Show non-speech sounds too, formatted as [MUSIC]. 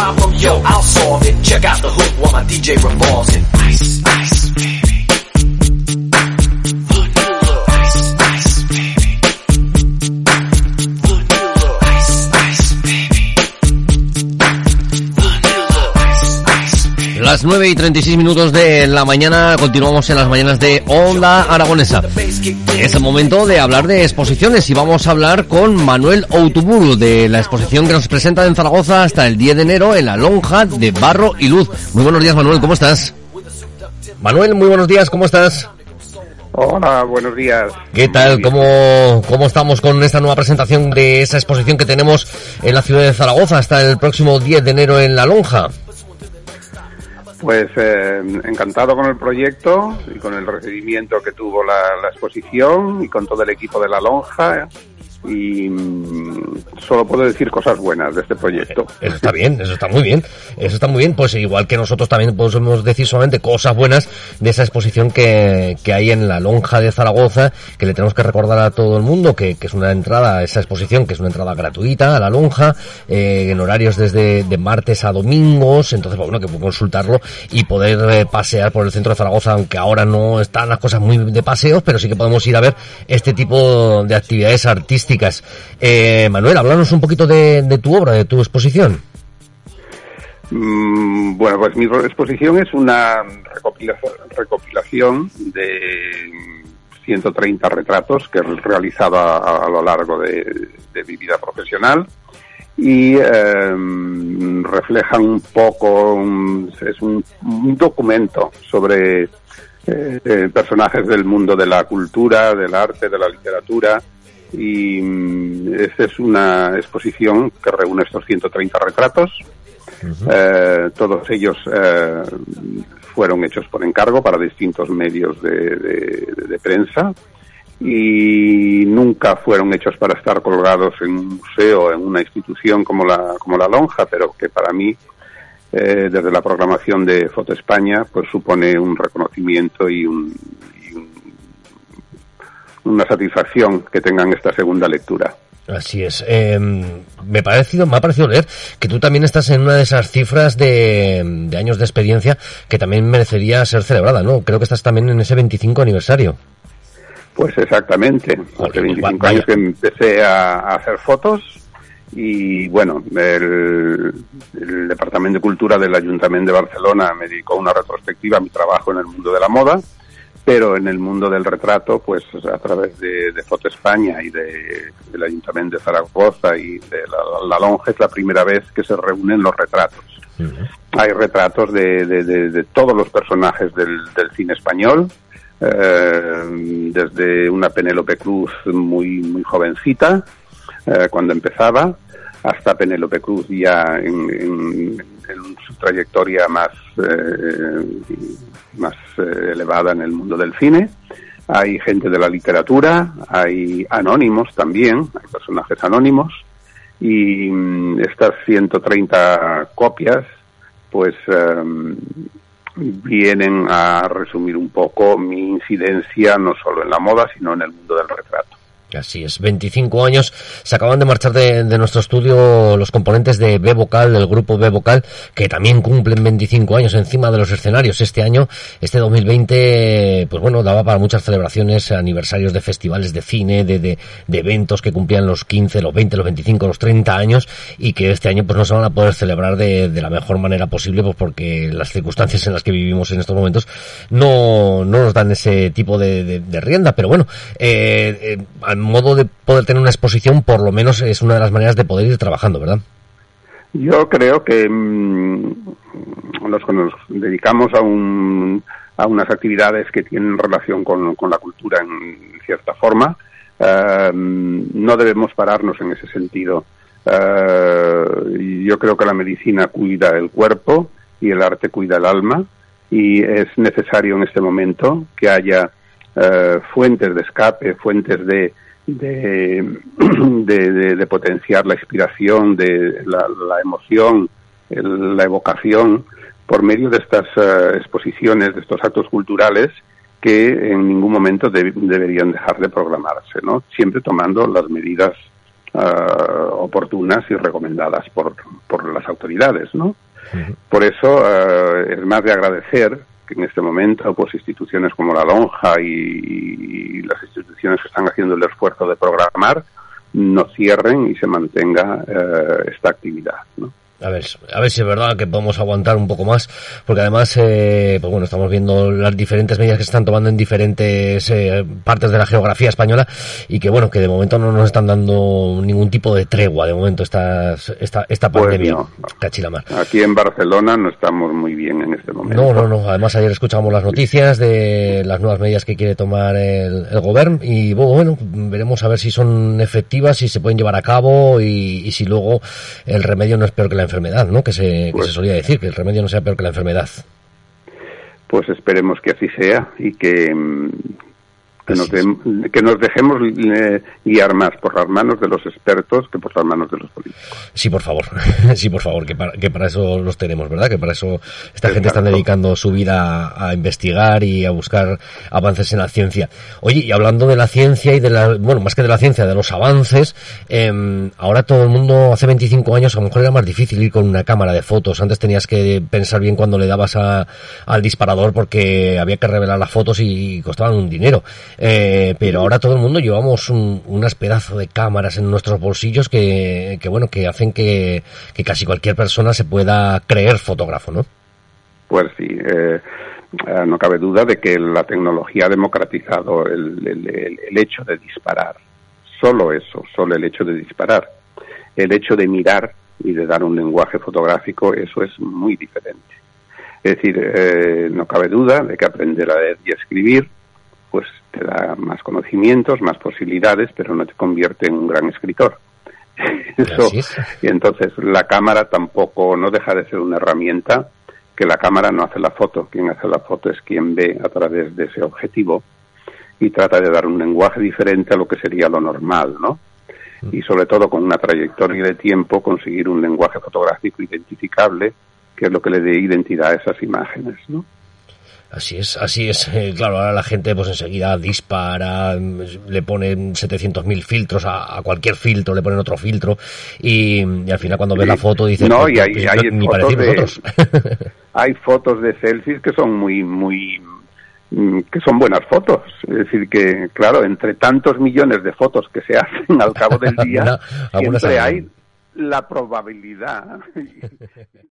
Problem, yo, I'll solve it. Check out the hook while my DJ revolves it. Las 9 y 36 minutos de la mañana, continuamos en las mañanas de Onda Aragonesa. Es el momento de hablar de exposiciones y vamos a hablar con Manuel Outuburu de la exposición que nos presenta en Zaragoza hasta el 10 de enero en la lonja de Barro y Luz. Muy buenos días Manuel, ¿cómo estás? Manuel, muy buenos días, ¿cómo estás? Hola, buenos días. ¿Qué tal? ¿Cómo, ¿Cómo estamos con esta nueva presentación de esa exposición que tenemos en la ciudad de Zaragoza hasta el próximo 10 de enero en la lonja? Pues eh, encantado con el proyecto y con el recibimiento que tuvo la, la exposición y con todo el equipo de la lonja y mm, solo puedo decir cosas buenas de este proyecto. Eso está bien, eso está muy bien, eso está muy bien, pues igual que nosotros también podemos decir solamente cosas buenas de esa exposición que, que hay en la lonja de Zaragoza, que le tenemos que recordar a todo el mundo que, que es una entrada, esa exposición que es una entrada gratuita a la lonja, eh, en horarios desde de martes a domingos, entonces pues, bueno, que puede consultarlo y poder eh, pasear por el centro de Zaragoza, aunque ahora no están las cosas muy de paseos, pero sí que podemos ir a ver este tipo de actividades artísticas. Eh, Manuel, háblanos un poquito de, de tu obra, de tu exposición. Mm, bueno, pues mi exposición es una recopilación, de 130 retratos que he realizado a, lo largo de, mi vida profesional y eh, reflejan un poco, es un, un, documento sobre eh, personajes del mundo de la cultura, del arte, de la literatura y mm, esta es una exposición que reúne estos 130 retratos. Uh -huh. eh, todos ellos eh, fueron hechos por encargo para distintos medios de, de, de, prensa y nunca fueron hechos para estar colgados en un museo, en una institución como la, como la Lonja, pero que para mí, eh, desde la programación de Foto España, pues supone un reconocimiento y un, una satisfacción que tengan esta segunda lectura. Así es. Eh, me, parecido, me ha parecido leer que tú también estás en una de esas cifras de, de, años de experiencia que también merecería ser celebrada, ¿no? Creo que estás también en ese 25 aniversario. Pues exactamente. Hace 25 vaya. años que empecé a, a, hacer fotos y bueno, el, el Departamento de Cultura del Ayuntamiento de Barcelona me dedicó una retrospectiva a mi trabajo en el mundo de la moda pero en el mundo del retrato, pues a través de, de Foto España y de, del Ayuntamiento de Zaragoza y de la, la, Lonja es la primera vez que se reúnen los retratos. Uh -huh. Hay retratos de, de, todos los personajes del, del cine español, eh, desde una Penélope Cruz muy, muy jovencita, eh, cuando empezaba, hasta Penélope Cruz ya en, en, trayectoria más, eh, más eh, elevada en el mundo del cine. Hay gente de la literatura, hay anónimos también, hay personajes anónimos, y mm, estas 130 copias, pues um, vienen a resumir un poco mi incidencia no solo en la moda, sino en el mundo del retrato. Así es, 25 años. Se acaban de marchar de, de, nuestro estudio los componentes de B Vocal, del grupo B Vocal, que también cumplen 25 años encima de los escenarios. Este año, este 2020, pues bueno, daba para muchas celebraciones, aniversarios de festivales de cine, de, de, de eventos que cumplían los 15, los 20, los 25, los 30 años y que este año pues no se van a poder celebrar de, de la mejor manera posible, pues porque las circunstancias en las que vivimos en estos momentos no, no nos dan ese tipo de, de rienda. Pero bueno, eh, eh, modo de poder tener una exposición, por lo menos es una de las maneras de poder ir trabajando, ¿verdad? Yo creo que mmm, los que nos dedicamos a, un, a unas actividades que tienen relación con, la cultura en cierta forma, uh, no debemos pararnos en ese sentido. Eh, yo creo que la medicina cuida el cuerpo y el arte cuida el alma y es necesario en este momento que haya eh, fuentes de escape, fuentes de, [CLEARS THROAT] de, de, potenciar la inspiración, de la, emoción, la evocación, por medio de estas eh, exposiciones, de estos actos culturales que en ningún momento deberían dejar de programarse, ¿no? Siempre tomando las medidas eh, oportunas y recomendadas por, por las autoridades, ¿no? Por eso es más de agradecer en este momento pues instituciones como la Lonja y, las instituciones que están haciendo el esfuerzo de programar no cierren y se mantenga eh, esta actividad. ¿no? A ver, a ver si es verdad que podemos aguantar un poco más, porque además, eh, pues bueno, estamos viendo las diferentes medidas que se están tomando en diferentes eh, partes de la geografía española y que bueno, que de momento no nos están dando ningún tipo de tregua, de momento esta, esta, esta pues pandemia. Cachilamar. Aquí en Barcelona no estamos muy bien en este momento. No, no, no. Además ayer escuchamos las noticias de las nuevas medidas que quiere tomar el, el gobierno y bueno, veremos a ver si son efectivas, si se pueden llevar a cabo y, y si luego el remedio no es peor que la enfermedad, ¿no? Que se, pues se solía decir, que el remedio no sea peor que la enfermedad. Pues esperemos que así sea y que, que nos, dejemos eh, guiar más por las manos de los expertos que por las manos de los políticos. Sí, por favor, [LAUGHS] sí, por favor, que para, que para eso los tenemos, ¿verdad? Que para eso esta gente está dedicando su vida a, investigar y a buscar avances en la ciencia. Oye, y hablando de la ciencia y de la, bueno, más que de la ciencia, de los avances, eh, ahora todo el mundo, hace 25 años a lo mejor era más difícil ir con una cámara de fotos. Antes tenías que pensar bien cuando le dabas a, al disparador porque había que revelar las fotos y costaban un dinero. Eh, pero ahora todo el mundo llevamos un, unas pedazos de cámaras en nuestros bolsillos que, bueno, que hacen que, casi cualquier persona se pueda creer fotógrafo, ¿no? Pues sí, eh, eh, no cabe duda de que la tecnología ha democratizado el, el, el hecho de disparar. Solo eso, solo el hecho de disparar. El hecho de mirar y de dar un lenguaje fotográfico, eso es muy diferente. Es decir, eh, no cabe duda de que aprender a leer y escribir pues te da más conocimientos, más posibilidades, pero no te convierte en un gran escritor. [LAUGHS] Eso, y entonces la cámara tampoco no deja de ser una herramienta que la cámara no hace la foto, quien hace la foto es quien ve a través de ese objetivo y trata de dar un lenguaje diferente a lo que sería lo normal, ¿no? Mm. Y sobre todo con una trayectoria de tiempo conseguir un lenguaje fotográfico identificable, que es lo que le dé identidad a esas imágenes, ¿no? Así es, así es. Eh, claro, ahora la gente pues enseguida dispara, le ponen 700.000 filtros a, cualquier filtro, le ponen otro filtro y, al final cuando ves la foto dices, no, y hay, hay fotos de, [LAUGHS] hay fotos de selfies que son muy, muy, mm, que son buenas fotos. Es decir, que claro, entre tantos millones de fotos que se hacen al cabo del [LAUGHS] día, siempre hay la probabilidad [LAUGHS]